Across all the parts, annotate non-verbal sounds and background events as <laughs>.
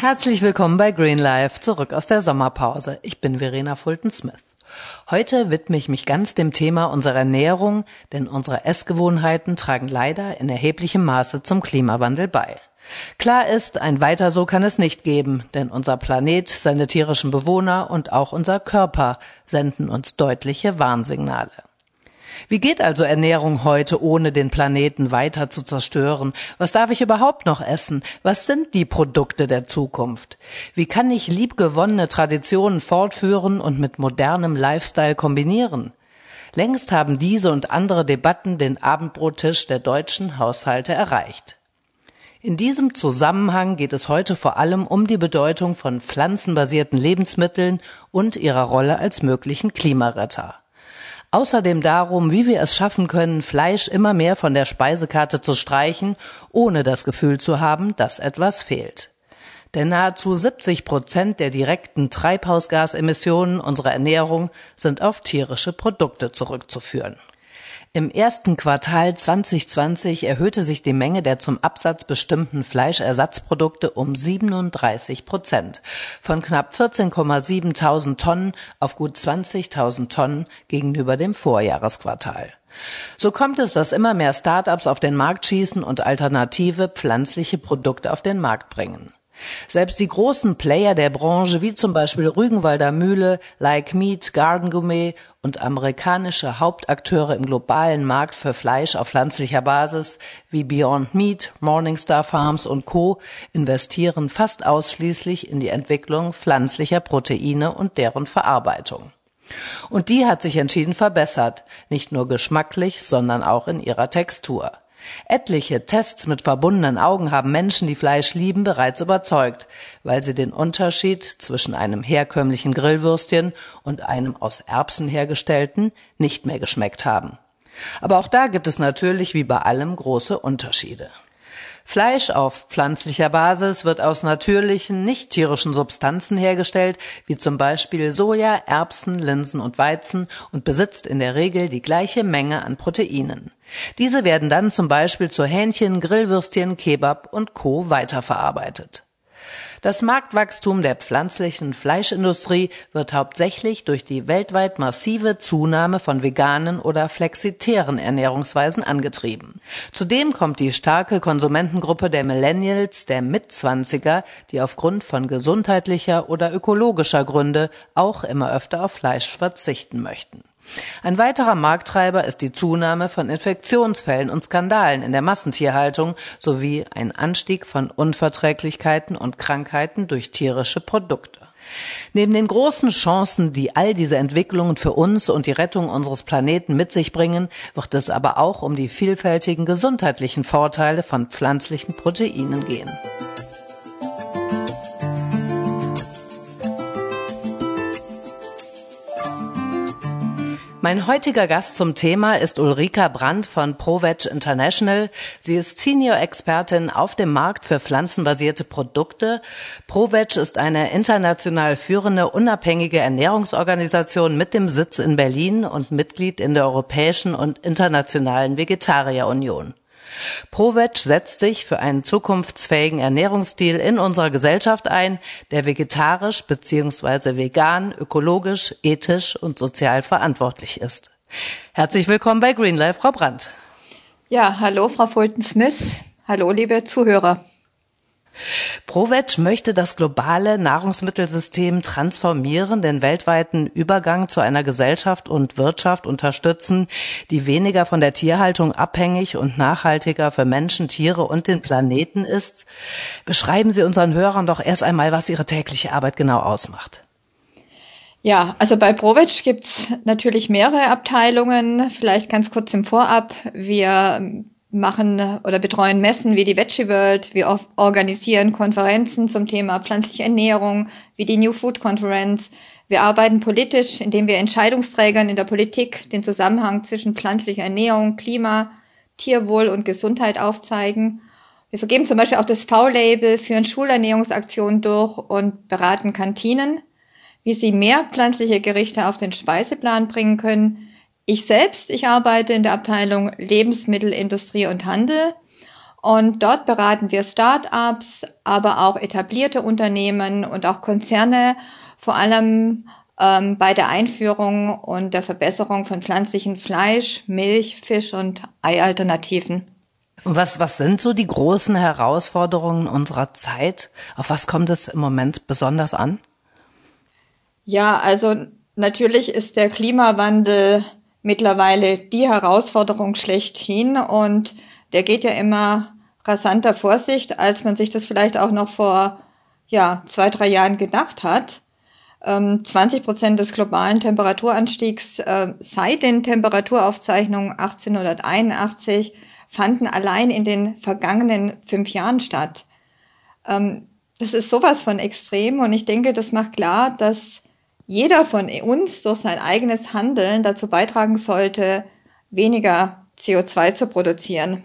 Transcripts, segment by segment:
Herzlich willkommen bei Green Life, zurück aus der Sommerpause. Ich bin Verena Fulton-Smith. Heute widme ich mich ganz dem Thema unserer Ernährung, denn unsere Essgewohnheiten tragen leider in erheblichem Maße zum Klimawandel bei. Klar ist, ein weiter so kann es nicht geben, denn unser Planet, seine tierischen Bewohner und auch unser Körper senden uns deutliche Warnsignale. Wie geht also Ernährung heute, ohne den Planeten weiter zu zerstören? Was darf ich überhaupt noch essen? Was sind die Produkte der Zukunft? Wie kann ich liebgewonnene Traditionen fortführen und mit modernem Lifestyle kombinieren? Längst haben diese und andere Debatten den Abendbrottisch der deutschen Haushalte erreicht. In diesem Zusammenhang geht es heute vor allem um die Bedeutung von pflanzenbasierten Lebensmitteln und ihrer Rolle als möglichen Klimaretter. Außerdem darum, wie wir es schaffen können, Fleisch immer mehr von der Speisekarte zu streichen, ohne das Gefühl zu haben, dass etwas fehlt. Denn nahezu 70 Prozent der direkten Treibhausgasemissionen unserer Ernährung sind auf tierische Produkte zurückzuführen. Im ersten Quartal 2020 erhöhte sich die Menge der zum Absatz bestimmten Fleischersatzprodukte um 37 Prozent, von knapp 14,7 Tonnen auf gut 20.000 Tonnen gegenüber dem Vorjahresquartal. So kommt es, dass immer mehr Start-ups auf den Markt schießen und alternative pflanzliche Produkte auf den Markt bringen. Selbst die großen Player der Branche, wie zum Beispiel Rügenwalder Mühle, Like Meat, Garden Gourmet und amerikanische Hauptakteure im globalen Markt für Fleisch auf pflanzlicher Basis wie Beyond Meat, Morningstar Farms und Co. investieren fast ausschließlich in die Entwicklung pflanzlicher Proteine und deren Verarbeitung. Und die hat sich entschieden verbessert, nicht nur geschmacklich, sondern auch in ihrer Textur. Etliche Tests mit verbundenen Augen haben Menschen, die Fleisch lieben, bereits überzeugt, weil sie den Unterschied zwischen einem herkömmlichen Grillwürstchen und einem aus Erbsen hergestellten nicht mehr geschmeckt haben. Aber auch da gibt es natürlich wie bei allem große Unterschiede. Fleisch auf pflanzlicher Basis wird aus natürlichen, nicht tierischen Substanzen hergestellt, wie zum Beispiel Soja, Erbsen, Linsen und Weizen und besitzt in der Regel die gleiche Menge an Proteinen. Diese werden dann zum Beispiel zu Hähnchen, Grillwürstchen, Kebab und Co. weiterverarbeitet. Das Marktwachstum der pflanzlichen Fleischindustrie wird hauptsächlich durch die weltweit massive Zunahme von veganen oder flexitären Ernährungsweisen angetrieben. Zudem kommt die starke Konsumentengruppe der Millennials, der Mitzwanziger, die aufgrund von gesundheitlicher oder ökologischer Gründe auch immer öfter auf Fleisch verzichten möchten. Ein weiterer Markttreiber ist die Zunahme von Infektionsfällen und Skandalen in der Massentierhaltung sowie ein Anstieg von Unverträglichkeiten und Krankheiten durch tierische Produkte. Neben den großen Chancen, die all diese Entwicklungen für uns und die Rettung unseres Planeten mit sich bringen, wird es aber auch um die vielfältigen gesundheitlichen Vorteile von pflanzlichen Proteinen gehen. Mein heutiger Gast zum Thema ist Ulrika Brandt von ProVeg International. Sie ist Senior-Expertin auf dem Markt für pflanzenbasierte Produkte. ProVeg ist eine international führende unabhängige Ernährungsorganisation mit dem Sitz in Berlin und Mitglied in der Europäischen und Internationalen Vegetarierunion. ProVeg setzt sich für einen zukunftsfähigen Ernährungsstil in unserer Gesellschaft ein, der vegetarisch bzw. vegan, ökologisch, ethisch und sozial verantwortlich ist. Herzlich willkommen bei Greenlife, Frau Brandt. Ja, hallo, Frau Fulton-Smith. Hallo, liebe Zuhörer. ProVeg möchte das globale Nahrungsmittelsystem transformieren, den weltweiten Übergang zu einer Gesellschaft und Wirtschaft unterstützen, die weniger von der Tierhaltung abhängig und nachhaltiger für Menschen, Tiere und den Planeten ist. Beschreiben Sie unseren Hörern doch erst einmal, was Ihre tägliche Arbeit genau ausmacht. Ja, also bei ProVeg gibt's natürlich mehrere Abteilungen. Vielleicht ganz kurz im Vorab. Wir machen oder betreuen Messen wie die Veggie World, wir organisieren Konferenzen zum Thema pflanzliche Ernährung, wie die New Food Conference. Wir arbeiten politisch, indem wir Entscheidungsträgern in der Politik den Zusammenhang zwischen pflanzlicher Ernährung, Klima, Tierwohl und Gesundheit aufzeigen. Wir vergeben zum Beispiel auch das V-Label, führen Schulernährungsaktionen durch und beraten Kantinen, wie sie mehr pflanzliche Gerichte auf den Speiseplan bringen können, ich selbst, ich arbeite in der Abteilung Lebensmittelindustrie und Handel Und dort beraten wir Start-ups, aber auch etablierte Unternehmen und auch Konzerne, vor allem ähm, bei der Einführung und der Verbesserung von pflanzlichen Fleisch, Milch, Fisch und Eialternativen. Was, was sind so die großen Herausforderungen unserer Zeit? Auf was kommt es im Moment besonders an? Ja, also natürlich ist der Klimawandel mittlerweile die Herausforderung schlechthin und der geht ja immer rasanter Vorsicht, als man sich das vielleicht auch noch vor ja, zwei, drei Jahren gedacht hat. 20 ähm, Prozent des globalen Temperaturanstiegs äh, seit den Temperaturaufzeichnungen 1881 fanden allein in den vergangenen fünf Jahren statt. Ähm, das ist sowas von extrem und ich denke, das macht klar, dass jeder von uns durch sein eigenes Handeln dazu beitragen sollte, weniger CO2 zu produzieren.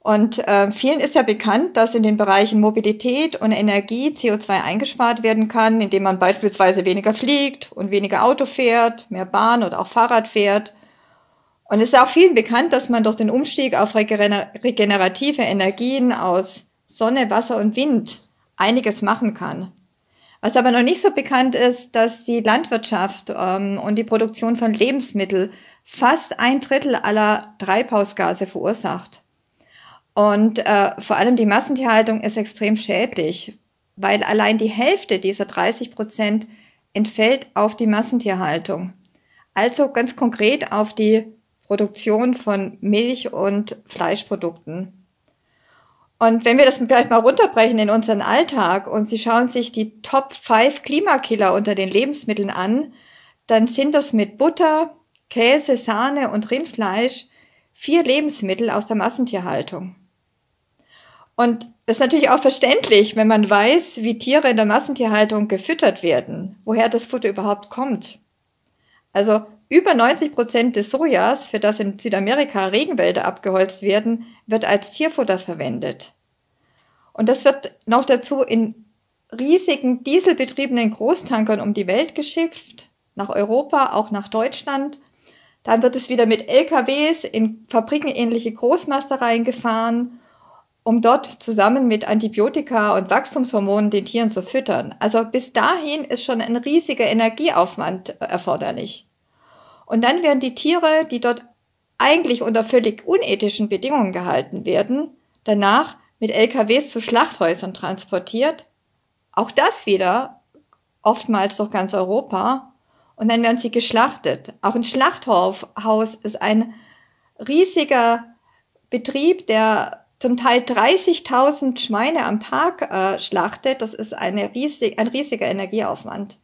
Und äh, vielen ist ja bekannt, dass in den Bereichen Mobilität und Energie CO2 eingespart werden kann, indem man beispielsweise weniger fliegt und weniger Auto fährt, mehr Bahn oder auch Fahrrad fährt. Und es ist auch vielen bekannt, dass man durch den Umstieg auf regenerative Energien aus Sonne, Wasser und Wind einiges machen kann. Was aber noch nicht so bekannt ist, dass die Landwirtschaft ähm, und die Produktion von Lebensmitteln fast ein Drittel aller Treibhausgase verursacht. Und äh, vor allem die Massentierhaltung ist extrem schädlich, weil allein die Hälfte dieser 30 Prozent entfällt auf die Massentierhaltung. Also ganz konkret auf die Produktion von Milch- und Fleischprodukten. Und wenn wir das vielleicht mal runterbrechen in unseren Alltag und Sie schauen sich die Top 5 Klimakiller unter den Lebensmitteln an, dann sind das mit Butter, Käse, Sahne und Rindfleisch vier Lebensmittel aus der Massentierhaltung. Und das ist natürlich auch verständlich, wenn man weiß, wie Tiere in der Massentierhaltung gefüttert werden, woher das Futter überhaupt kommt. Also über 90 Prozent des Sojas, für das in Südamerika Regenwälder abgeholzt werden, wird als Tierfutter verwendet. Und das wird noch dazu in riesigen dieselbetriebenen Großtankern um die Welt geschifft, nach Europa, auch nach Deutschland. Dann wird es wieder mit LKWs in fabrikenähnliche Großmastereien gefahren um dort zusammen mit Antibiotika und Wachstumshormonen den Tieren zu füttern. Also bis dahin ist schon ein riesiger Energieaufwand erforderlich. Und dann werden die Tiere, die dort eigentlich unter völlig unethischen Bedingungen gehalten werden, danach mit LKWs zu Schlachthäusern transportiert. Auch das wieder oftmals durch ganz Europa. Und dann werden sie geschlachtet. Auch ein Schlachthaus ist ein riesiger Betrieb, der zum Teil 30.000 Schweine am Tag äh, schlachtet, das ist eine riesig, ein riesiger Energieaufwand.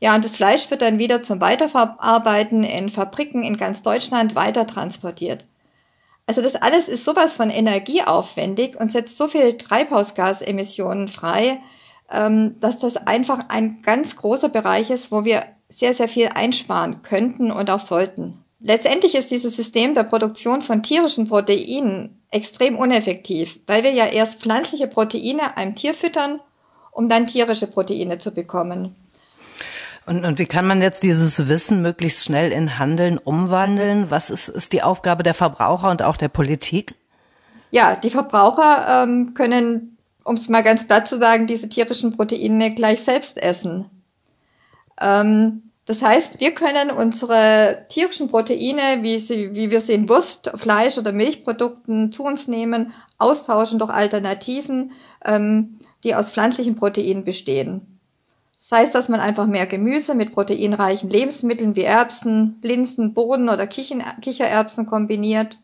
Ja, und das Fleisch wird dann wieder zum Weiterverarbeiten in Fabriken in ganz Deutschland weiter transportiert. Also das alles ist sowas von energieaufwendig und setzt so viel Treibhausgasemissionen frei, ähm, dass das einfach ein ganz großer Bereich ist, wo wir sehr, sehr viel einsparen könnten und auch sollten. Letztendlich ist dieses System der Produktion von tierischen Proteinen extrem uneffektiv, weil wir ja erst pflanzliche Proteine einem Tier füttern, um dann tierische Proteine zu bekommen. Und, und wie kann man jetzt dieses Wissen möglichst schnell in Handeln umwandeln? Was ist, ist die Aufgabe der Verbraucher und auch der Politik? Ja, die Verbraucher ähm, können, um es mal ganz platt zu sagen, diese tierischen Proteine gleich selbst essen. Ähm, das heißt, wir können unsere tierischen Proteine, wie, sie, wie wir sie in Wurst, Fleisch oder Milchprodukten zu uns nehmen, austauschen durch Alternativen, ähm, die aus pflanzlichen Proteinen bestehen. Das heißt, dass man einfach mehr Gemüse mit proteinreichen Lebensmitteln wie Erbsen, Linsen, Bohnen oder Kichererbsen kombiniert.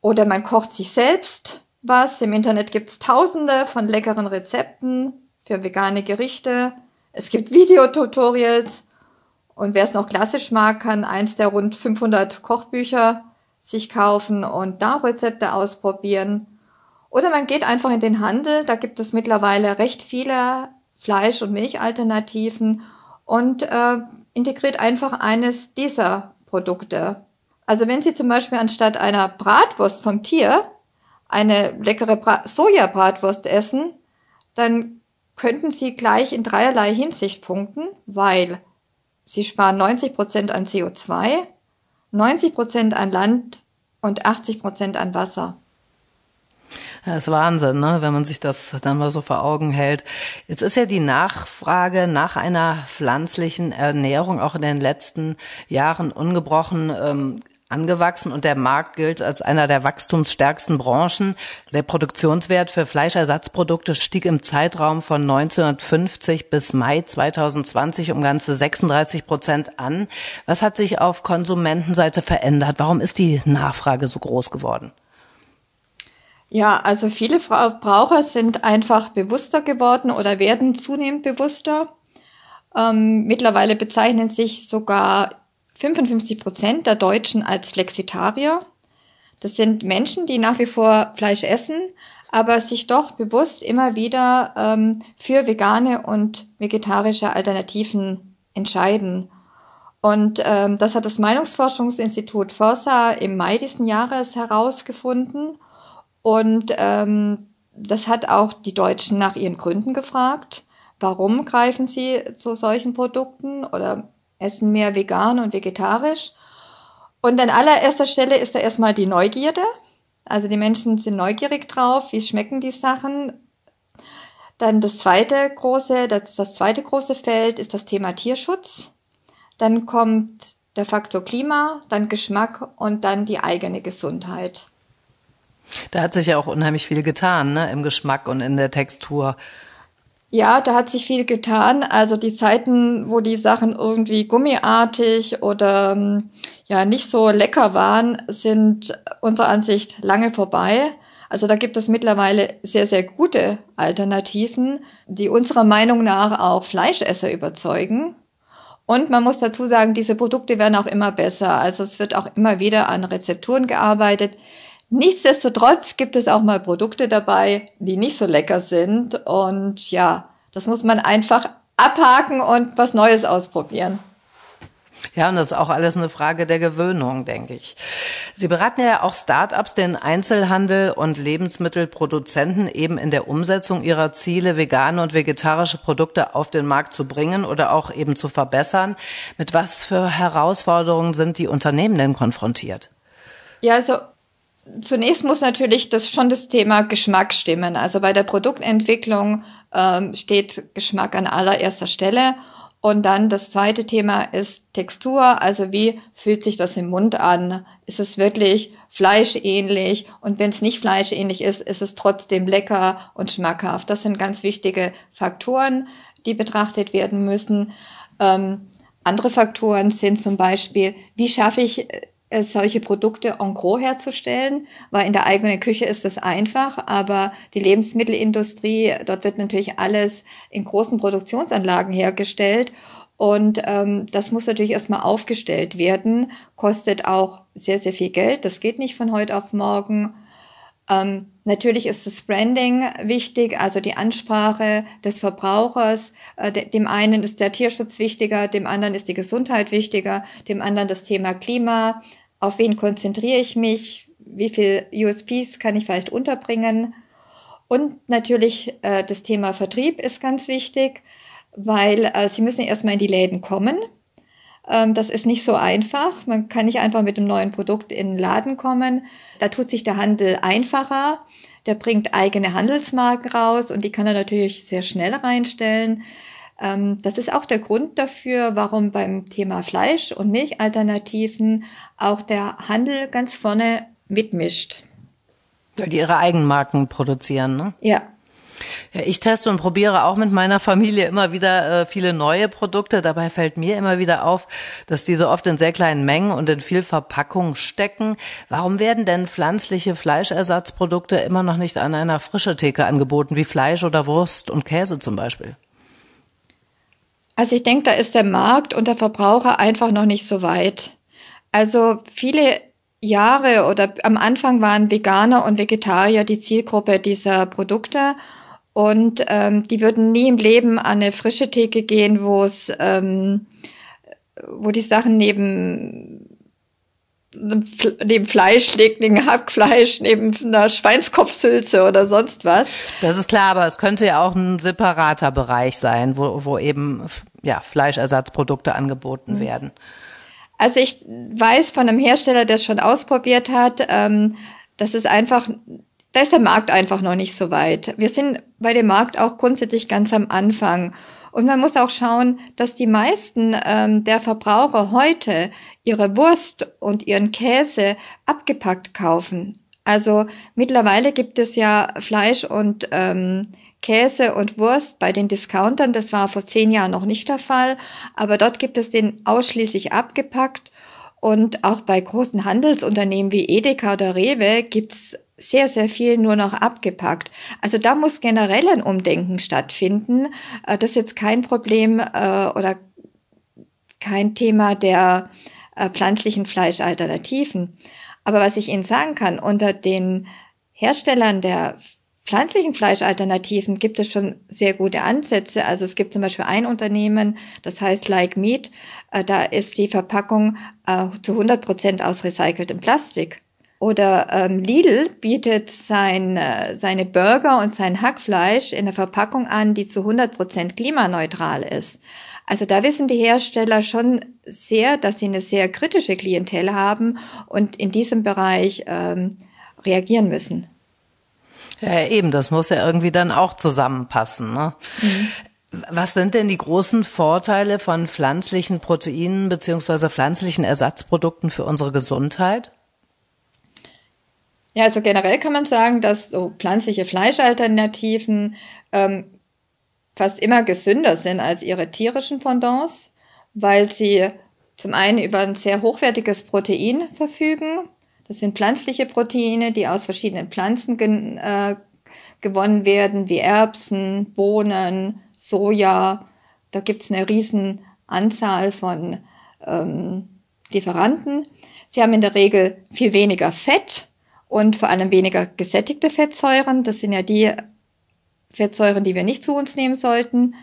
Oder man kocht sich selbst was. Im Internet gibt's tausende von leckeren Rezepten für vegane Gerichte. Es gibt Videotutorials und wer es noch klassisch mag, kann eins der rund 500 Kochbücher sich kaufen und da Rezepte ausprobieren. Oder man geht einfach in den Handel, da gibt es mittlerweile recht viele Fleisch- und Milchalternativen und äh, integriert einfach eines dieser Produkte. Also wenn Sie zum Beispiel anstatt einer Bratwurst vom Tier eine leckere Bra Sojabratwurst essen, dann könnten Sie gleich in dreierlei Hinsicht punkten, weil Sie sparen 90 Prozent an CO2, 90 Prozent an Land und 80 Prozent an Wasser. Ja, ist Wahnsinn, ne? wenn man sich das dann mal so vor Augen hält. Jetzt ist ja die Nachfrage nach einer pflanzlichen Ernährung auch in den letzten Jahren ungebrochen ähm, angewachsen und der Markt gilt als einer der wachstumsstärksten Branchen. Der Produktionswert für Fleischersatzprodukte stieg im Zeitraum von 1950 bis Mai 2020 um ganze 36 Prozent an. Was hat sich auf Konsumentenseite verändert? Warum ist die Nachfrage so groß geworden? Ja, also viele Verbraucher sind einfach bewusster geworden oder werden zunehmend bewusster. Ähm, mittlerweile bezeichnen sich sogar 55 Prozent der Deutschen als Flexitarier. Das sind Menschen, die nach wie vor Fleisch essen, aber sich doch bewusst immer wieder ähm, für vegane und vegetarische Alternativen entscheiden. Und ähm, das hat das Meinungsforschungsinstitut Forsa im Mai diesen Jahres herausgefunden. Und ähm, das hat auch die Deutschen nach ihren Gründen gefragt. Warum greifen sie zu solchen Produkten oder essen mehr vegan und vegetarisch? Und an allererster Stelle ist da erstmal die Neugierde. Also die Menschen sind neugierig drauf, wie schmecken die Sachen. Dann das zweite große, das, das zweite große Feld ist das Thema Tierschutz. Dann kommt der Faktor Klima, dann Geschmack und dann die eigene Gesundheit. Da hat sich ja auch unheimlich viel getan, ne, im Geschmack und in der Textur. Ja, da hat sich viel getan. Also die Zeiten, wo die Sachen irgendwie gummiartig oder ähm, ja nicht so lecker waren, sind unserer Ansicht lange vorbei. Also da gibt es mittlerweile sehr, sehr gute Alternativen, die unserer Meinung nach auch Fleischesser überzeugen. Und man muss dazu sagen, diese Produkte werden auch immer besser. Also es wird auch immer wieder an Rezepturen gearbeitet, Nichtsdestotrotz gibt es auch mal Produkte dabei, die nicht so lecker sind. Und ja, das muss man einfach abhaken und was Neues ausprobieren. Ja, und das ist auch alles eine Frage der Gewöhnung, denke ich. Sie beraten ja auch Start-ups, den Einzelhandel und Lebensmittelproduzenten eben in der Umsetzung ihrer Ziele, vegane und vegetarische Produkte auf den Markt zu bringen oder auch eben zu verbessern. Mit was für Herausforderungen sind die Unternehmen denn konfrontiert? Ja, also zunächst muss natürlich das schon das Thema Geschmack stimmen. Also bei der Produktentwicklung ähm, steht Geschmack an allererster Stelle. Und dann das zweite Thema ist Textur. Also wie fühlt sich das im Mund an? Ist es wirklich fleischähnlich? Und wenn es nicht fleischähnlich ist, ist es trotzdem lecker und schmackhaft. Das sind ganz wichtige Faktoren, die betrachtet werden müssen. Ähm, andere Faktoren sind zum Beispiel, wie schaffe ich äh, solche Produkte en gros herzustellen, weil in der eigenen Küche ist das einfach, aber die Lebensmittelindustrie, dort wird natürlich alles in großen Produktionsanlagen hergestellt und ähm, das muss natürlich erstmal aufgestellt werden, kostet auch sehr, sehr viel Geld, das geht nicht von heute auf morgen. Ähm, natürlich ist das Branding wichtig, also die Ansprache des Verbrauchers. Äh, de dem einen ist der Tierschutz wichtiger, dem anderen ist die Gesundheit wichtiger, dem anderen das Thema Klima. Auf wen konzentriere ich mich? Wie viel USPs kann ich vielleicht unterbringen? Und natürlich äh, das Thema Vertrieb ist ganz wichtig, weil äh, Sie müssen erstmal in die Läden kommen. Ähm, das ist nicht so einfach. Man kann nicht einfach mit einem neuen Produkt in den Laden kommen. Da tut sich der Handel einfacher. Der bringt eigene Handelsmarken raus und die kann er natürlich sehr schnell reinstellen. Ähm, das ist auch der Grund dafür, warum beim Thema Fleisch und Milchalternativen auch der Handel ganz vorne mitmischt. Weil die ihre Eigenmarken produzieren, ne? Ja, ja, ich teste und probiere auch mit meiner Familie immer wieder äh, viele neue Produkte. Dabei fällt mir immer wieder auf, dass diese oft in sehr kleinen Mengen und in viel Verpackung stecken. Warum werden denn pflanzliche Fleischersatzprodukte immer noch nicht an einer frische Theke angeboten, wie Fleisch oder Wurst und Käse zum Beispiel? Also ich denke, da ist der Markt und der Verbraucher einfach noch nicht so weit. Also viele Jahre oder am Anfang waren Veganer und Vegetarier die Zielgruppe dieser Produkte und ähm, die würden nie im Leben an eine frische Theke gehen, wo es, ähm, wo die Sachen neben neben Fleisch liegt, neben Hackfleisch, neben einer Schweinskopfsülze oder sonst was. Das ist klar, aber es könnte ja auch ein separater Bereich sein, wo, wo eben ja, Fleischersatzprodukte angeboten mhm. werden. Also ich weiß von einem Hersteller, der es schon ausprobiert hat, ähm, dass es einfach da ist der Markt einfach noch nicht so weit. Wir sind bei dem Markt auch grundsätzlich ganz am Anfang. Und man muss auch schauen, dass die meisten ähm, der Verbraucher heute ihre Wurst und ihren Käse abgepackt kaufen. Also mittlerweile gibt es ja Fleisch und ähm, Käse und Wurst bei den Discountern. Das war vor zehn Jahren noch nicht der Fall. Aber dort gibt es den ausschließlich abgepackt. Und auch bei großen Handelsunternehmen wie Edeka oder Rewe gibt's sehr, sehr viel nur noch abgepackt. Also da muss generell ein Umdenken stattfinden. Äh, das ist jetzt kein Problem äh, oder kein Thema der äh, pflanzlichen Fleischalternativen. Aber was ich Ihnen sagen kann, unter den Herstellern der pflanzlichen Fleischalternativen gibt es schon sehr gute Ansätze. Also es gibt zum Beispiel ein Unternehmen, das heißt Like Meat. Da ist die Verpackung zu 100 Prozent aus recyceltem Plastik. Oder ähm, Lidl bietet sein, äh, seine Burger und sein Hackfleisch in einer Verpackung an, die zu 100 Prozent klimaneutral ist. Also da wissen die Hersteller schon sehr, dass sie eine sehr kritische Klientel haben und in diesem Bereich ähm, reagieren müssen. Ja, eben, das muss ja irgendwie dann auch zusammenpassen. Ne? Mhm. Was sind denn die großen Vorteile von pflanzlichen Proteinen beziehungsweise pflanzlichen Ersatzprodukten für unsere Gesundheit? Ja, also generell kann man sagen, dass so pflanzliche Fleischalternativen ähm, fast immer gesünder sind als ihre tierischen Pendants, weil sie zum einen über ein sehr hochwertiges Protein verfügen, das sind pflanzliche Proteine, die aus verschiedenen Pflanzen gen, äh, gewonnen werden, wie Erbsen, Bohnen, Soja. Da gibt's eine riesen Anzahl von ähm, Lieferanten. Sie haben in der Regel viel weniger Fett und vor allem weniger gesättigte Fettsäuren. Das sind ja die Fettsäuren, die wir nicht zu uns nehmen sollten.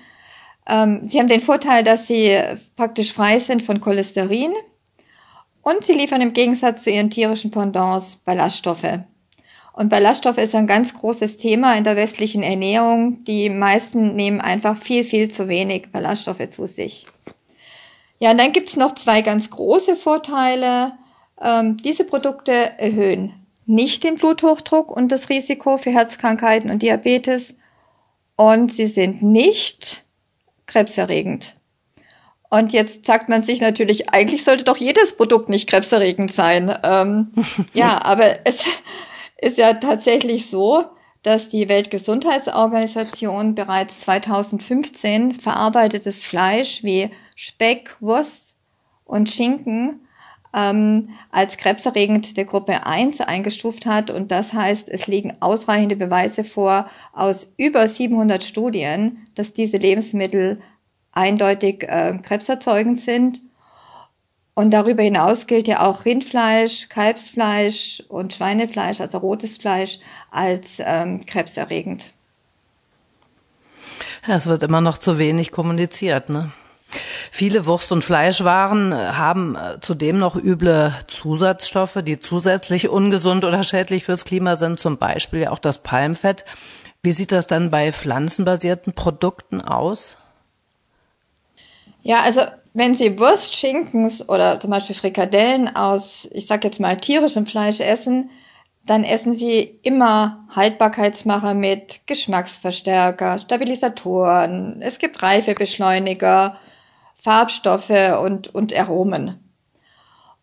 Ähm, sie haben den Vorteil, dass sie praktisch frei sind von Cholesterin und sie liefern im Gegensatz zu ihren tierischen Pendants Ballaststoffe. Und Ballaststoffe ist ein ganz großes Thema in der westlichen Ernährung. Die meisten nehmen einfach viel, viel zu wenig Ballaststoffe zu sich. Ja, und dann gibt's noch zwei ganz große Vorteile. Ähm, diese Produkte erhöhen nicht den Bluthochdruck und das Risiko für Herzkrankheiten und Diabetes. Und sie sind nicht krebserregend. Und jetzt sagt man sich natürlich, eigentlich sollte doch jedes Produkt nicht krebserregend sein. Ähm, <laughs> ja, aber es ist ja tatsächlich so, dass die Weltgesundheitsorganisation bereits 2015 verarbeitetes Fleisch wie Speck, Wurst und Schinken ähm, als krebserregend der Gruppe 1 eingestuft hat. Und das heißt, es liegen ausreichende Beweise vor aus über 700 Studien, dass diese Lebensmittel eindeutig äh, krebserzeugend sind. Und darüber hinaus gilt ja auch Rindfleisch, Kalbsfleisch und Schweinefleisch, also rotes Fleisch, als ähm, krebserregend. Ja, es wird immer noch zu wenig kommuniziert, ne? Viele Wurst- und Fleischwaren äh, haben äh, zudem noch üble Zusatzstoffe, die zusätzlich ungesund oder schädlich fürs Klima sind, zum Beispiel auch das Palmfett. Wie sieht das dann bei pflanzenbasierten Produkten aus? Ja, also wenn Sie Wurst, Schinken oder zum Beispiel Frikadellen aus, ich sag jetzt mal, tierischem Fleisch essen, dann essen Sie immer Haltbarkeitsmacher mit Geschmacksverstärker, Stabilisatoren, es gibt Reifebeschleuniger, Farbstoffe und, und Aromen.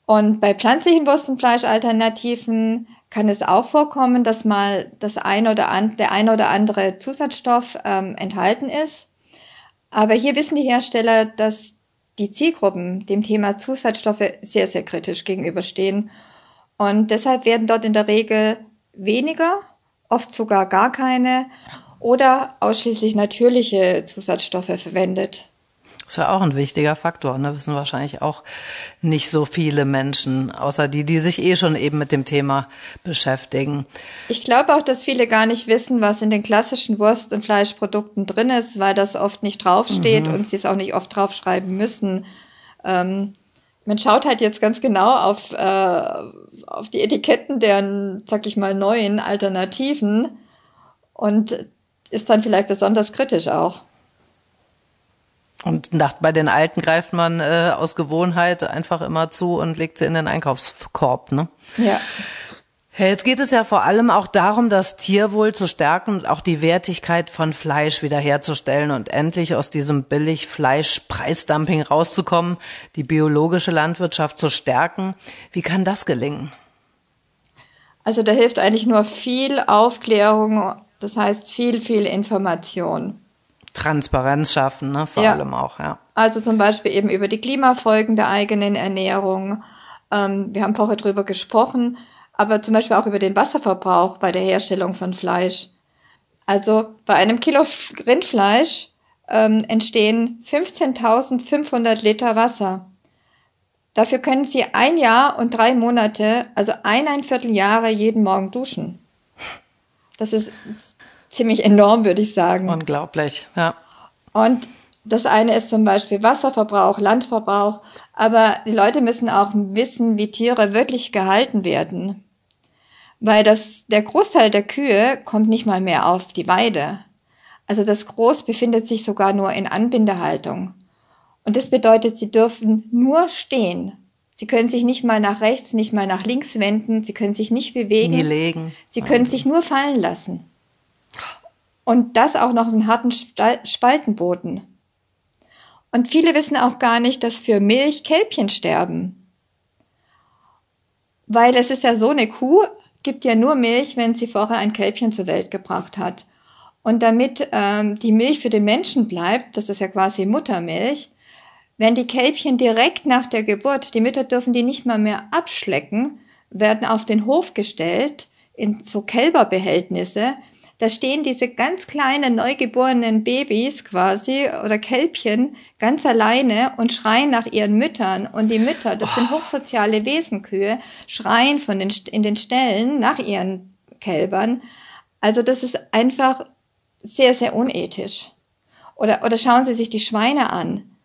Und bei pflanzlichen Wurst- und Fleischalternativen kann es auch vorkommen, dass mal das ein oder an, der ein oder andere Zusatzstoff ähm, enthalten ist. Aber hier wissen die Hersteller, dass die Zielgruppen dem Thema Zusatzstoffe sehr, sehr kritisch gegenüberstehen. Und deshalb werden dort in der Regel weniger, oft sogar gar keine oder ausschließlich natürliche Zusatzstoffe verwendet. Das ist ja auch ein wichtiger Faktor, ne? Wissen wahrscheinlich auch nicht so viele Menschen, außer die, die sich eh schon eben mit dem Thema beschäftigen. Ich glaube auch, dass viele gar nicht wissen, was in den klassischen Wurst- und Fleischprodukten drin ist, weil das oft nicht draufsteht mhm. und sie es auch nicht oft draufschreiben müssen. Ähm, man schaut halt jetzt ganz genau auf, äh, auf die Etiketten der, sag ich mal, neuen Alternativen und ist dann vielleicht besonders kritisch auch. Und nach, bei den Alten greift man äh, aus Gewohnheit einfach immer zu und legt sie in den Einkaufskorb, ne? Ja. Ja, jetzt geht es ja vor allem auch darum, das Tierwohl zu stärken und auch die Wertigkeit von Fleisch wiederherzustellen und endlich aus diesem Billigfleisch-Preisdumping rauszukommen, die biologische Landwirtschaft zu stärken. Wie kann das gelingen? Also da hilft eigentlich nur viel Aufklärung, das heißt viel, viel Information. Transparenz schaffen, ne? vor ja. allem auch, ja. Also zum Beispiel eben über die Klimafolgen der eigenen Ernährung. Ähm, wir haben vorher drüber gesprochen, aber zum Beispiel auch über den Wasserverbrauch bei der Herstellung von Fleisch. Also bei einem Kilo Rindfleisch ähm, entstehen 15.500 Liter Wasser. Dafür können Sie ein Jahr und drei Monate, also eineinviertel Jahre jeden Morgen duschen. Das ist, ist ziemlich enorm, würde ich sagen. Unglaublich, ja. Und das eine ist zum Beispiel Wasserverbrauch, Landverbrauch, aber die Leute müssen auch wissen, wie Tiere wirklich gehalten werden. Weil das, der Großteil der Kühe kommt nicht mal mehr auf die Weide. Also das Groß befindet sich sogar nur in Anbindehaltung. Und das bedeutet, sie dürfen nur stehen. Sie können sich nicht mal nach rechts, nicht mal nach links wenden, sie können sich nicht bewegen. Nie legen. Sie können sich nur fallen lassen. Und das auch noch einen harten Spaltenboden. Und viele wissen auch gar nicht, dass für Milch Kälbchen sterben. Weil es ist ja so, eine Kuh gibt ja nur Milch, wenn sie vorher ein Kälbchen zur Welt gebracht hat. Und damit ähm, die Milch für den Menschen bleibt, das ist ja quasi Muttermilch, werden die Kälbchen direkt nach der Geburt, die Mütter dürfen die nicht mal mehr abschlecken, werden auf den Hof gestellt in so Kälberbehältnisse, da stehen diese ganz kleinen neugeborenen Babys quasi oder Kälbchen ganz alleine und schreien nach ihren Müttern. Und die Mütter, das sind hochsoziale Wesenkühe, schreien von den, in den Ställen nach ihren Kälbern. Also das ist einfach sehr, sehr unethisch. Oder, oder schauen Sie sich die Schweine an.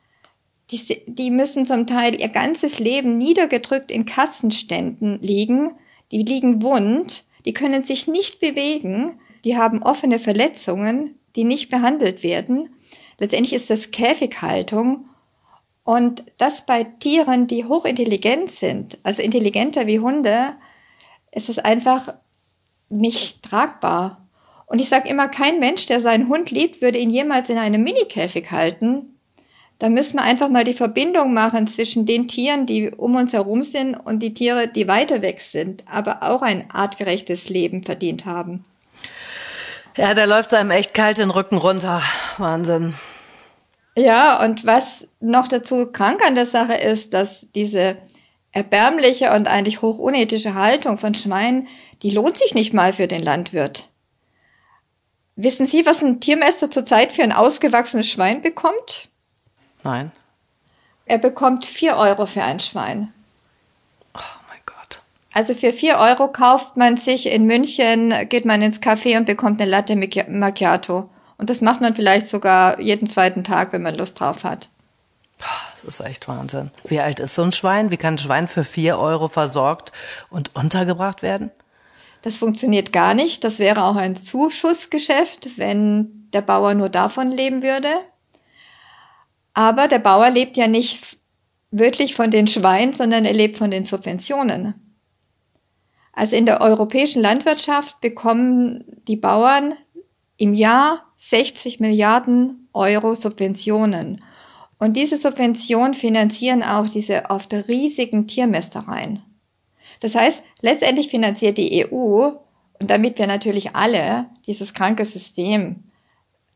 Die, die müssen zum Teil ihr ganzes Leben niedergedrückt in Kassenständen liegen. Die liegen wund. Die können sich nicht bewegen die haben offene Verletzungen, die nicht behandelt werden. Letztendlich ist das Käfighaltung und das bei Tieren, die hochintelligent sind, also intelligenter wie Hunde, ist es einfach nicht tragbar. Und ich sage immer, kein Mensch, der seinen Hund liebt, würde ihn jemals in einem Minikäfig halten. Da müssen wir einfach mal die Verbindung machen zwischen den Tieren, die um uns herum sind und die Tiere, die weiter weg sind, aber auch ein artgerechtes Leben verdient haben. Ja, der läuft einem echt kalt den Rücken runter. Wahnsinn. Ja, und was noch dazu krank an der Sache ist, dass diese erbärmliche und eigentlich hochunethische Haltung von Schweinen, die lohnt sich nicht mal für den Landwirt. Wissen Sie, was ein Tiermeister zurzeit für ein ausgewachsenes Schwein bekommt? Nein. Er bekommt vier Euro für ein Schwein. Also für vier Euro kauft man sich in München, geht man ins Café und bekommt eine Latte Macchiato. Und das macht man vielleicht sogar jeden zweiten Tag, wenn man Lust drauf hat. Das ist echt Wahnsinn. Wie alt ist so ein Schwein? Wie kann ein Schwein für vier Euro versorgt und untergebracht werden? Das funktioniert gar nicht. Das wäre auch ein Zuschussgeschäft, wenn der Bauer nur davon leben würde. Aber der Bauer lebt ja nicht wirklich von den Schweinen, sondern er lebt von den Subventionen. Also in der europäischen Landwirtschaft bekommen die Bauern im Jahr 60 Milliarden Euro Subventionen. Und diese Subventionen finanzieren auch diese oft riesigen Tiermästereien. Das heißt, letztendlich finanziert die EU und damit wir natürlich alle dieses kranke System,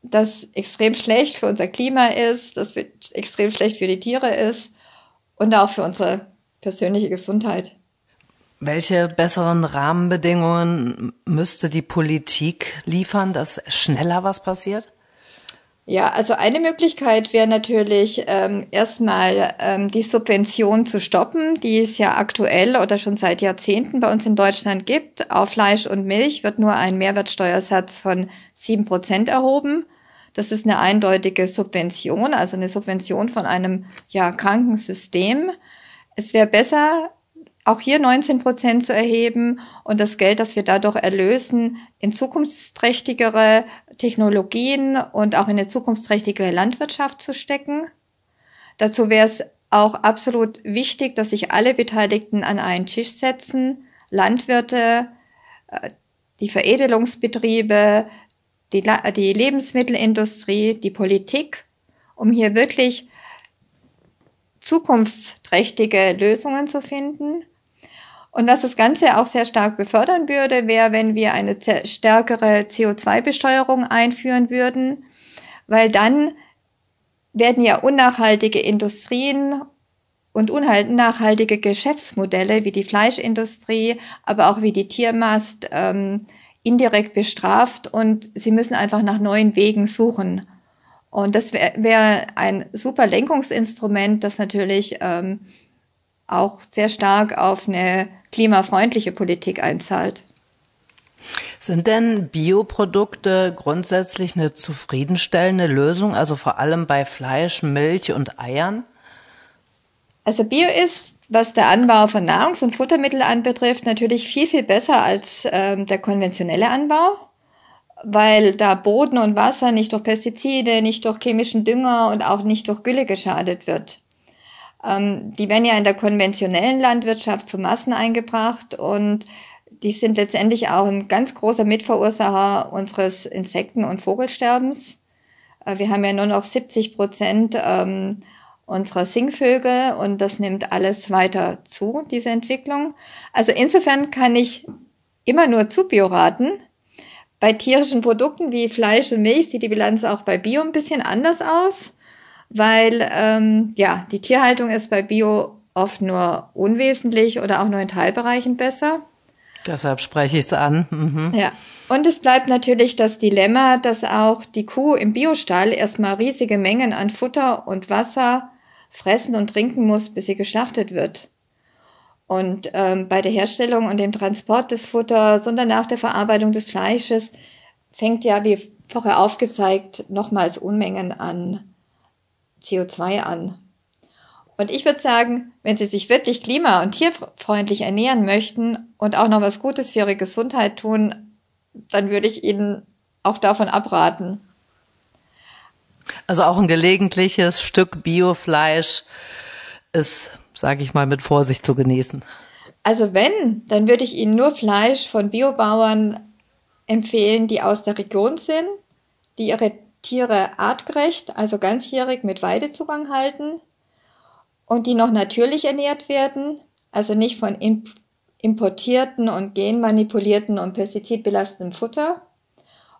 das extrem schlecht für unser Klima ist, das extrem schlecht für die Tiere ist und auch für unsere persönliche Gesundheit. Welche besseren Rahmenbedingungen müsste die Politik liefern, dass schneller was passiert? Ja, also eine Möglichkeit wäre natürlich ähm, erstmal ähm, die Subvention zu stoppen, die es ja aktuell oder schon seit Jahrzehnten bei uns in Deutschland gibt. Auf Fleisch und Milch wird nur ein Mehrwertsteuersatz von sieben Prozent erhoben. Das ist eine eindeutige Subvention, also eine Subvention von einem ja kranken System. Es wäre besser, auch hier 19 Prozent zu erheben und das Geld, das wir dadurch erlösen, in zukunftsträchtigere Technologien und auch in eine zukunftsträchtige Landwirtschaft zu stecken. Dazu wäre es auch absolut wichtig, dass sich alle Beteiligten an einen Tisch setzen, Landwirte, äh, die Veredelungsbetriebe, die, die Lebensmittelindustrie, die Politik, um hier wirklich zukunftsträchtige Lösungen zu finden. Und was das Ganze auch sehr stark befördern würde, wäre, wenn wir eine stärkere CO2-Besteuerung einführen würden, weil dann werden ja unnachhaltige Industrien und unnachhaltige Geschäftsmodelle wie die Fleischindustrie, aber auch wie die Tiermast ähm, indirekt bestraft und sie müssen einfach nach neuen Wegen suchen. Und das wäre wär ein super Lenkungsinstrument, das natürlich ähm, auch sehr stark auf eine klimafreundliche Politik einzahlt. Sind denn Bioprodukte grundsätzlich eine zufriedenstellende Lösung, also vor allem bei Fleisch, Milch und Eiern? Also Bio ist, was der Anbau von Nahrungs- und Futtermitteln anbetrifft, natürlich viel, viel besser als ähm, der konventionelle Anbau, weil da Boden und Wasser nicht durch Pestizide, nicht durch chemischen Dünger und auch nicht durch Gülle geschadet wird. Ähm, die werden ja in der konventionellen Landwirtschaft zu Massen eingebracht und die sind letztendlich auch ein ganz großer Mitverursacher unseres Insekten- und Vogelsterbens. Äh, wir haben ja nur noch 70 Prozent ähm, unserer Singvögel und das nimmt alles weiter zu, diese Entwicklung. Also insofern kann ich immer nur zu Bio raten. Bei tierischen Produkten wie Fleisch und Milch sieht die Bilanz auch bei Bio ein bisschen anders aus, weil ähm, ja die Tierhaltung ist bei Bio oft nur unwesentlich oder auch nur in Teilbereichen besser. Deshalb spreche ich es an. Mhm. Ja. Und es bleibt natürlich das Dilemma, dass auch die Kuh im Biostall erstmal riesige Mengen an Futter und Wasser fressen und trinken muss, bis sie geschlachtet wird. Und ähm, bei der Herstellung und dem Transport des Futters und danach der Verarbeitung des Fleisches fängt ja, wie vorher aufgezeigt, nochmals Unmengen an CO2 an. Und ich würde sagen, wenn Sie sich wirklich klima- und tierfreundlich ernähren möchten und auch noch was Gutes für Ihre Gesundheit tun, dann würde ich Ihnen auch davon abraten. Also auch ein gelegentliches Stück Biofleisch ist, sage ich mal, mit Vorsicht zu genießen. Also wenn, dann würde ich Ihnen nur Fleisch von Biobauern empfehlen, die aus der Region sind, die ihre Tiere artgerecht, also ganzjährig mit Weidezugang halten und die noch natürlich ernährt werden, also nicht von importierten und genmanipulierten und pestizidbelasteten Futter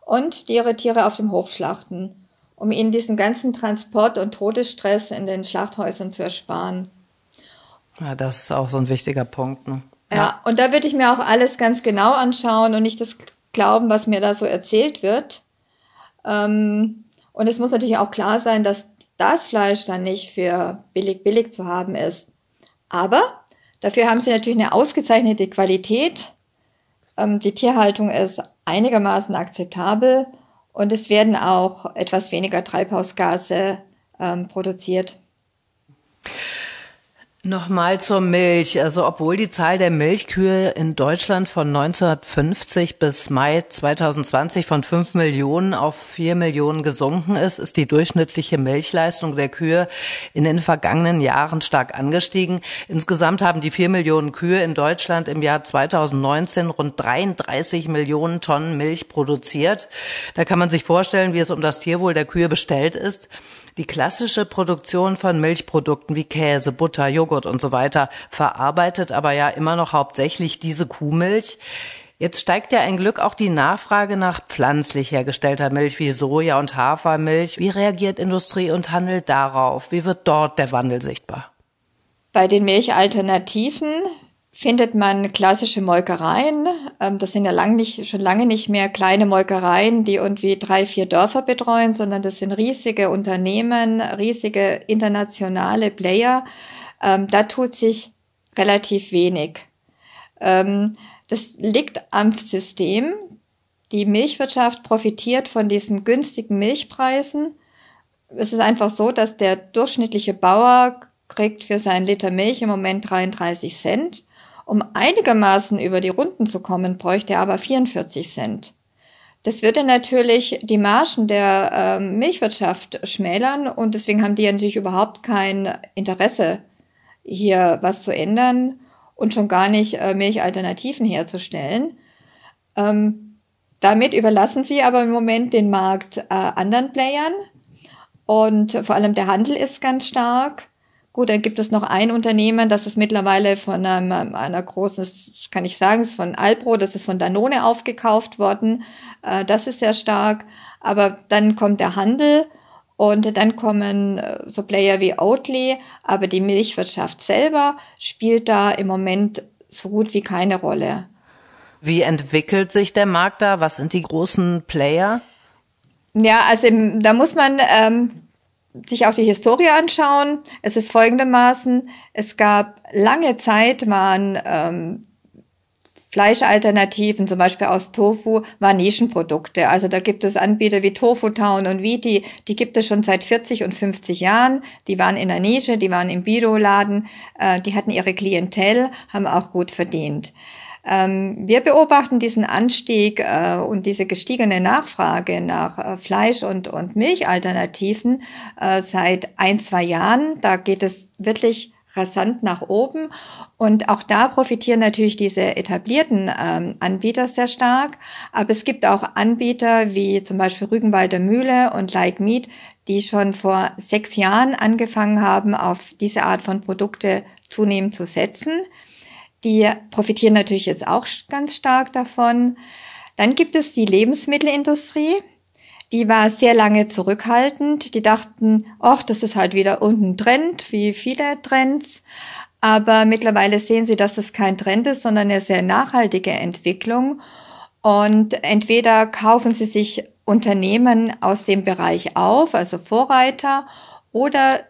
und die ihre Tiere auf dem Hof schlachten um ihnen diesen ganzen Transport und Todesstress in den Schlachthäusern zu ersparen. Ja, das ist auch so ein wichtiger Punkt. Ne? Ja. ja, und da würde ich mir auch alles ganz genau anschauen und nicht das glauben, was mir da so erzählt wird. Ähm, und es muss natürlich auch klar sein, dass das Fleisch dann nicht für billig billig zu haben ist. Aber dafür haben sie natürlich eine ausgezeichnete Qualität. Ähm, die Tierhaltung ist einigermaßen akzeptabel und es werden auch etwas weniger Treibhausgase ähm, produziert. Nochmal zur Milch. Also obwohl die Zahl der Milchkühe in Deutschland von 1950 bis Mai 2020 von 5 Millionen auf 4 Millionen gesunken ist, ist die durchschnittliche Milchleistung der Kühe in den vergangenen Jahren stark angestiegen. Insgesamt haben die 4 Millionen Kühe in Deutschland im Jahr 2019 rund 33 Millionen Tonnen Milch produziert. Da kann man sich vorstellen, wie es um das Tierwohl der Kühe bestellt ist. Die klassische Produktion von Milchprodukten wie Käse, Butter, Joghurt und so weiter verarbeitet aber ja immer noch hauptsächlich diese Kuhmilch. Jetzt steigt ja ein Glück auch die Nachfrage nach pflanzlich hergestellter Milch wie Soja und Hafermilch. Wie reagiert Industrie und Handel darauf? Wie wird dort der Wandel sichtbar? Bei den Milchalternativen findet man klassische Molkereien. Ähm, das sind ja lang nicht, schon lange nicht mehr kleine Molkereien, die irgendwie drei, vier Dörfer betreuen, sondern das sind riesige Unternehmen, riesige internationale Player. Ähm, da tut sich relativ wenig. Ähm, das liegt am System. Die Milchwirtschaft profitiert von diesen günstigen Milchpreisen. Es ist einfach so, dass der durchschnittliche Bauer kriegt für seinen Liter Milch im Moment 33 Cent um einigermaßen über die Runden zu kommen, bräuchte er aber 44 Cent. Das würde natürlich die Margen der äh, Milchwirtschaft schmälern und deswegen haben die natürlich überhaupt kein Interesse, hier was zu ändern und schon gar nicht äh, Milchalternativen herzustellen. Ähm, damit überlassen sie aber im Moment den Markt äh, anderen Playern und vor allem der Handel ist ganz stark. Gut, dann gibt es noch ein Unternehmen, das ist mittlerweile von einem, einer großen, das kann ich sagen, ist von Alpro, das ist von Danone aufgekauft worden. Äh, das ist sehr stark. Aber dann kommt der Handel und dann kommen äh, so Player wie Oatly, aber die Milchwirtschaft selber spielt da im Moment so gut wie keine Rolle. Wie entwickelt sich der Markt da? Was sind die großen Player? Ja, also da muss man ähm, sich auch die Historie anschauen. Es ist folgendermaßen, es gab lange Zeit, waren ähm, Fleischalternativen, zum Beispiel aus Tofu, waren Nischenprodukte. Also da gibt es Anbieter wie Tofu Town und Viti, die gibt es schon seit 40 und 50 Jahren. Die waren in der Nische, die waren im Bioladen, äh, die hatten ihre Klientel, haben auch gut verdient. Ähm, wir beobachten diesen Anstieg äh, und diese gestiegene Nachfrage nach äh, Fleisch- und, und Milchalternativen äh, seit ein, zwei Jahren. Da geht es wirklich rasant nach oben. Und auch da profitieren natürlich diese etablierten ähm, Anbieter sehr stark. Aber es gibt auch Anbieter wie zum Beispiel Rügenwalder Mühle und Like Meat, die schon vor sechs Jahren angefangen haben, auf diese Art von Produkte zunehmend zu setzen. Die profitieren natürlich jetzt auch ganz stark davon. Dann gibt es die Lebensmittelindustrie. Die war sehr lange zurückhaltend. Die dachten, ach, das ist halt wieder irgendein Trend, wie viele Trends. Aber mittlerweile sehen sie, dass es kein Trend ist, sondern eine sehr nachhaltige Entwicklung. Und entweder kaufen sie sich Unternehmen aus dem Bereich auf, also Vorreiter, oder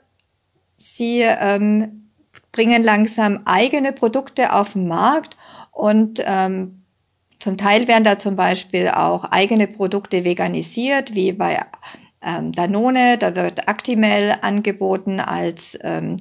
sie ähm, bringen langsam eigene Produkte auf den Markt und ähm, zum Teil werden da zum Beispiel auch eigene Produkte veganisiert, wie bei ähm, Danone. Da wird Actimel angeboten als ähm,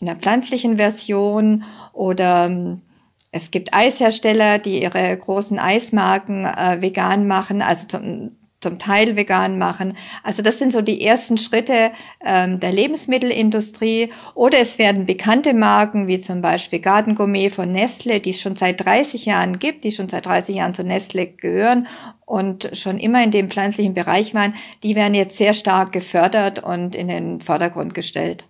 in der pflanzlichen Version oder ähm, es gibt Eishersteller, die ihre großen Eismarken äh, vegan machen. Also zum, zum Teil vegan machen. Also das sind so die ersten Schritte ähm, der Lebensmittelindustrie. Oder es werden bekannte Marken wie zum Beispiel Garden Gourmet von Nestle, die es schon seit 30 Jahren gibt, die schon seit 30 Jahren zu Nestle gehören und schon immer in dem pflanzlichen Bereich waren, die werden jetzt sehr stark gefördert und in den Vordergrund gestellt.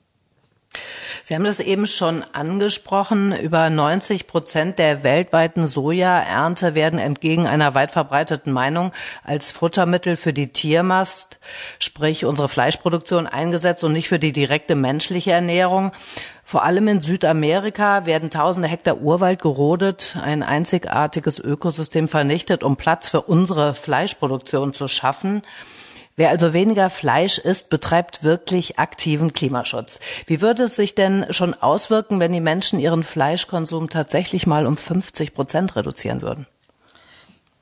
Sie haben das eben schon angesprochen. Über 90 Prozent der weltweiten Sojaernte werden entgegen einer weit verbreiteten Meinung als Futtermittel für die Tiermast, sprich unsere Fleischproduktion eingesetzt und nicht für die direkte menschliche Ernährung. Vor allem in Südamerika werden tausende Hektar Urwald gerodet, ein einzigartiges Ökosystem vernichtet, um Platz für unsere Fleischproduktion zu schaffen. Wer also weniger Fleisch isst, betreibt wirklich aktiven Klimaschutz. Wie würde es sich denn schon auswirken, wenn die Menschen ihren Fleischkonsum tatsächlich mal um 50 Prozent reduzieren würden?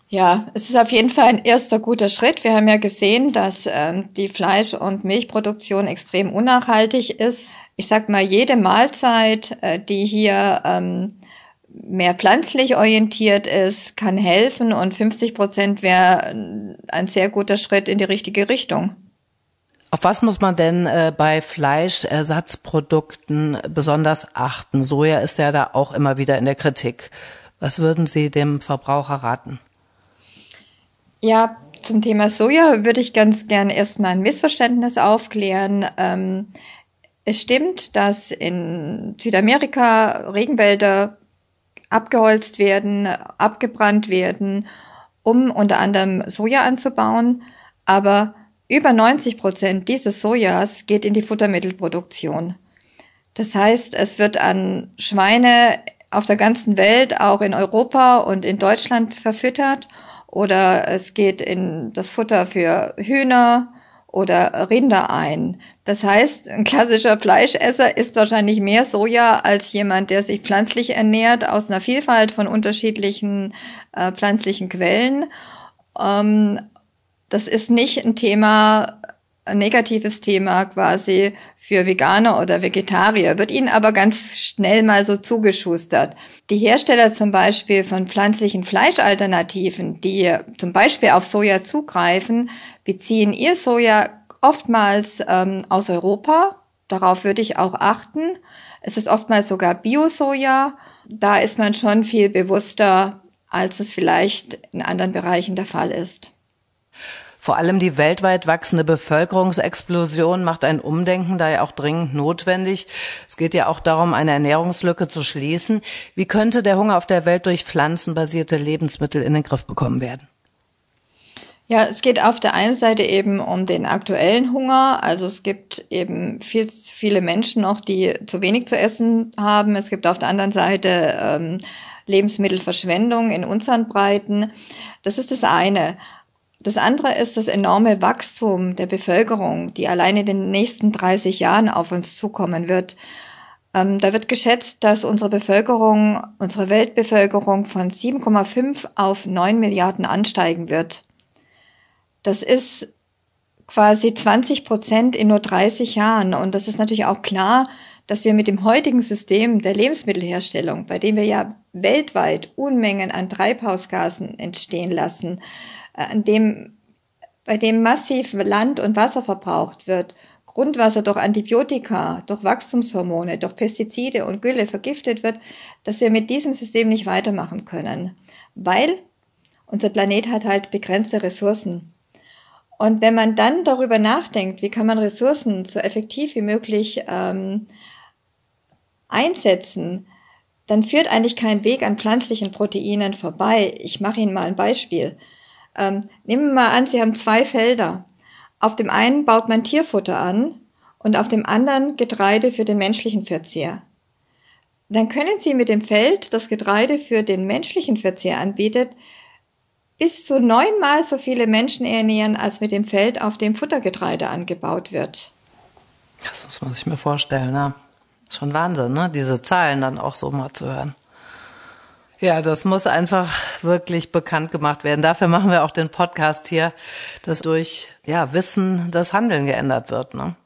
Ja, es ist auf jeden Fall ein erster guter Schritt. Wir haben ja gesehen, dass ähm, die Fleisch- und Milchproduktion extrem unnachhaltig ist. Ich sag mal, jede Mahlzeit, äh, die hier ähm, mehr pflanzlich orientiert ist, kann helfen und 50 Prozent wäre ein sehr guter Schritt in die richtige Richtung. Auf was muss man denn äh, bei Fleischersatzprodukten besonders achten? Soja ist ja da auch immer wieder in der Kritik. Was würden Sie dem Verbraucher raten? Ja, zum Thema Soja würde ich ganz gern erstmal ein Missverständnis aufklären. Ähm, es stimmt, dass in Südamerika Regenwälder abgeholzt werden, abgebrannt werden, um unter anderem Soja anzubauen. Aber über 90 Prozent dieses Sojas geht in die Futtermittelproduktion. Das heißt, es wird an Schweine auf der ganzen Welt, auch in Europa und in Deutschland verfüttert oder es geht in das Futter für Hühner oder Rinder ein. Das heißt, ein klassischer Fleischesser isst wahrscheinlich mehr Soja als jemand, der sich pflanzlich ernährt aus einer Vielfalt von unterschiedlichen äh, pflanzlichen Quellen. Ähm, das ist nicht ein Thema, negatives Thema quasi für Veganer oder Vegetarier, wird ihnen aber ganz schnell mal so zugeschustert. Die Hersteller zum Beispiel von pflanzlichen Fleischalternativen, die zum Beispiel auf Soja zugreifen, beziehen ihr Soja oftmals ähm, aus Europa. Darauf würde ich auch achten. Es ist oftmals sogar Bio-Soja. Da ist man schon viel bewusster als es vielleicht in anderen Bereichen der Fall ist. Vor allem die weltweit wachsende Bevölkerungsexplosion macht ein Umdenken daher auch dringend notwendig. Es geht ja auch darum, eine Ernährungslücke zu schließen. Wie könnte der Hunger auf der Welt durch pflanzenbasierte Lebensmittel in den Griff bekommen werden? Ja, es geht auf der einen Seite eben um den aktuellen Hunger. Also es gibt eben viel, viele Menschen noch, die zu wenig zu essen haben. Es gibt auf der anderen Seite ähm, Lebensmittelverschwendung in unseren Breiten. Das ist das eine. Das andere ist das enorme Wachstum der Bevölkerung, die allein in den nächsten 30 Jahren auf uns zukommen wird. Ähm, da wird geschätzt, dass unsere Bevölkerung, unsere Weltbevölkerung von 7,5 auf 9 Milliarden ansteigen wird. Das ist quasi 20 Prozent in nur 30 Jahren. Und das ist natürlich auch klar, dass wir mit dem heutigen System der Lebensmittelherstellung, bei dem wir ja weltweit Unmengen an Treibhausgasen entstehen lassen, an dem, bei dem massiv Land und Wasser verbraucht wird, Grundwasser durch Antibiotika, durch Wachstumshormone, durch Pestizide und Gülle vergiftet wird, dass wir mit diesem System nicht weitermachen können, weil unser Planet hat halt begrenzte Ressourcen. Und wenn man dann darüber nachdenkt, wie kann man Ressourcen so effektiv wie möglich ähm, einsetzen, dann führt eigentlich kein Weg an pflanzlichen Proteinen vorbei. Ich mache Ihnen mal ein Beispiel. Ähm, nehmen wir mal an, Sie haben zwei Felder. Auf dem einen baut man Tierfutter an und auf dem anderen Getreide für den menschlichen Verzehr. Dann können Sie mit dem Feld, das Getreide für den menschlichen Verzehr anbietet, bis zu neunmal so viele Menschen ernähren, als mit dem Feld, auf dem Futtergetreide angebaut wird. Das muss man sich mir vorstellen, ne? Schon Wahnsinn, ne? Diese Zahlen dann auch so mal zu hören. Ja, das muss einfach wirklich bekannt gemacht werden. Dafür machen wir auch den Podcast hier, dass durch ja, Wissen das Handeln geändert wird. Ne?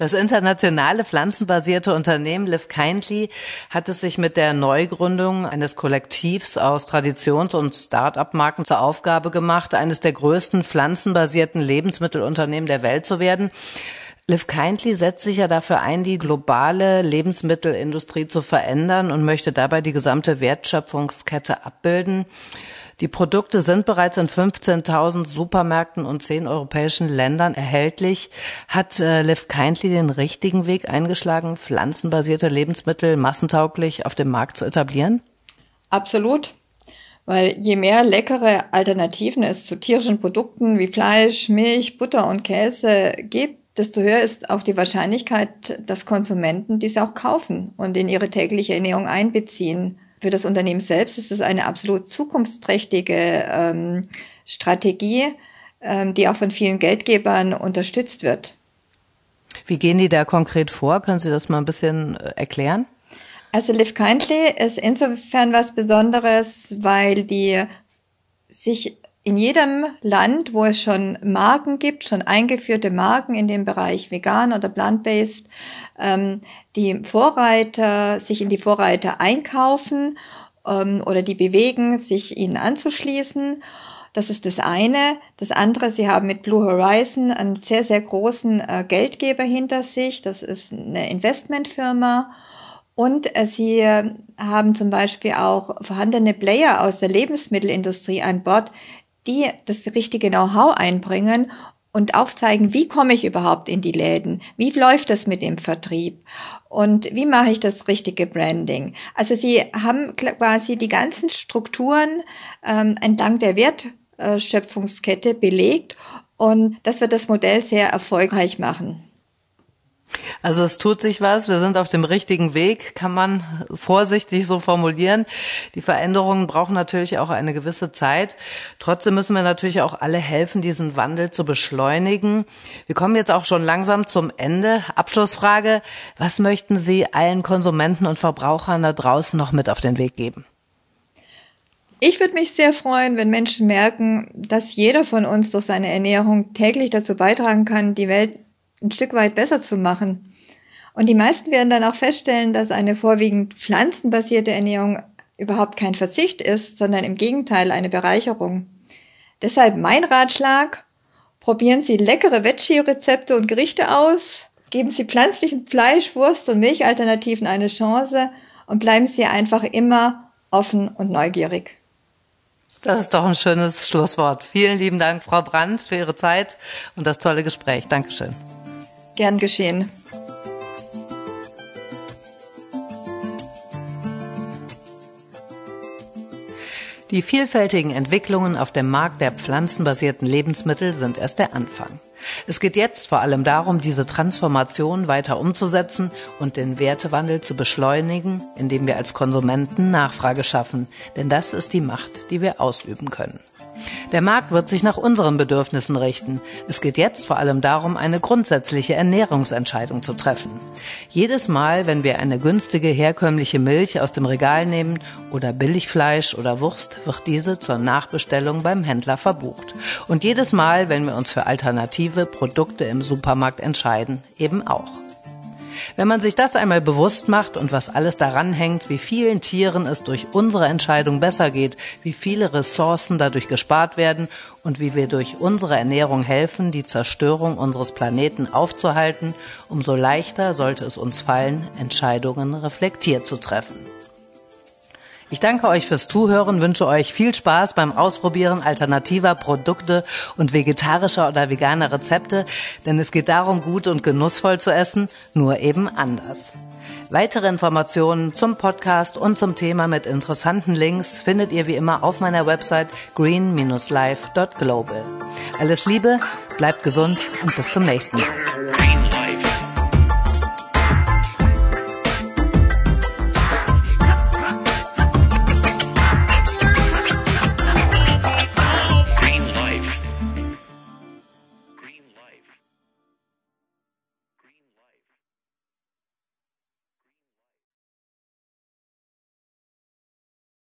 Das internationale pflanzenbasierte Unternehmen Live Kindly hat es sich mit der Neugründung eines Kollektivs aus Traditions- und Start-up-Marken zur Aufgabe gemacht, eines der größten pflanzenbasierten Lebensmittelunternehmen der Welt zu werden. Live Kindly setzt sich ja dafür ein, die globale Lebensmittelindustrie zu verändern und möchte dabei die gesamte Wertschöpfungskette abbilden. Die Produkte sind bereits in 15.000 Supermärkten und zehn europäischen Ländern erhältlich. Hat äh, Live Kindly den richtigen Weg eingeschlagen, pflanzenbasierte Lebensmittel massentauglich auf dem Markt zu etablieren? Absolut. Weil je mehr leckere Alternativen es zu tierischen Produkten wie Fleisch, Milch, Butter und Käse gibt, desto höher ist auch die Wahrscheinlichkeit, dass Konsumenten diese auch kaufen und in ihre tägliche Ernährung einbeziehen. Für das Unternehmen selbst ist es eine absolut zukunftsträchtige ähm, Strategie, ähm, die auch von vielen Geldgebern unterstützt wird. Wie gehen die da konkret vor? Können Sie das mal ein bisschen äh, erklären? Also Live Kindly ist insofern was Besonderes, weil die sich in jedem Land, wo es schon Marken gibt, schon eingeführte Marken in dem Bereich vegan oder plant-based, ähm, die Vorreiter sich in die Vorreiter einkaufen ähm, oder die bewegen, sich ihnen anzuschließen. Das ist das eine. Das andere, sie haben mit Blue Horizon einen sehr, sehr großen äh, Geldgeber hinter sich. Das ist eine Investmentfirma. Und äh, sie äh, haben zum Beispiel auch vorhandene Player aus der Lebensmittelindustrie an Bord, die das richtige Know-how einbringen und aufzeigen, wie komme ich überhaupt in die Läden? Wie läuft das mit dem Vertrieb? Und wie mache ich das richtige Branding? Also sie haben quasi die ganzen Strukturen ähm, entlang der Wertschöpfungskette belegt und das wird das Modell sehr erfolgreich machen. Also es tut sich was, wir sind auf dem richtigen Weg, kann man vorsichtig so formulieren. Die Veränderungen brauchen natürlich auch eine gewisse Zeit. Trotzdem müssen wir natürlich auch alle helfen, diesen Wandel zu beschleunigen. Wir kommen jetzt auch schon langsam zum Ende. Abschlussfrage, was möchten Sie allen Konsumenten und Verbrauchern da draußen noch mit auf den Weg geben? Ich würde mich sehr freuen, wenn Menschen merken, dass jeder von uns durch seine Ernährung täglich dazu beitragen kann, die Welt ein Stück weit besser zu machen. Und die meisten werden dann auch feststellen, dass eine vorwiegend pflanzenbasierte Ernährung überhaupt kein Verzicht ist, sondern im Gegenteil eine Bereicherung. Deshalb mein Ratschlag, probieren Sie leckere Veggie-Rezepte und Gerichte aus, geben Sie pflanzlichen Fleisch, Wurst und Milchalternativen eine Chance und bleiben Sie einfach immer offen und neugierig. Das ist doch ein schönes Schlusswort. Vielen lieben Dank, Frau Brandt, für Ihre Zeit und das tolle Gespräch. Dankeschön. Gern geschehen. Die vielfältigen Entwicklungen auf dem Markt der pflanzenbasierten Lebensmittel sind erst der Anfang. Es geht jetzt vor allem darum, diese Transformation weiter umzusetzen und den Wertewandel zu beschleunigen, indem wir als Konsumenten Nachfrage schaffen, denn das ist die Macht, die wir ausüben können. Der Markt wird sich nach unseren Bedürfnissen richten. Es geht jetzt vor allem darum, eine grundsätzliche Ernährungsentscheidung zu treffen. Jedes Mal, wenn wir eine günstige herkömmliche Milch aus dem Regal nehmen oder Billigfleisch oder Wurst, wird diese zur Nachbestellung beim Händler verbucht. Und jedes Mal, wenn wir uns für alternative Produkte im Supermarkt entscheiden, eben auch. Wenn man sich das einmal bewusst macht und was alles daran hängt, wie vielen Tieren es durch unsere Entscheidung besser geht, wie viele Ressourcen dadurch gespart werden und wie wir durch unsere Ernährung helfen, die Zerstörung unseres Planeten aufzuhalten, umso leichter sollte es uns fallen, Entscheidungen reflektiert zu treffen. Ich danke euch fürs Zuhören, wünsche euch viel Spaß beim Ausprobieren alternativer Produkte und vegetarischer oder veganer Rezepte, denn es geht darum, gut und genussvoll zu essen, nur eben anders. Weitere Informationen zum Podcast und zum Thema mit interessanten Links findet ihr wie immer auf meiner Website green-life.global. Alles Liebe, bleibt gesund und bis zum nächsten Mal.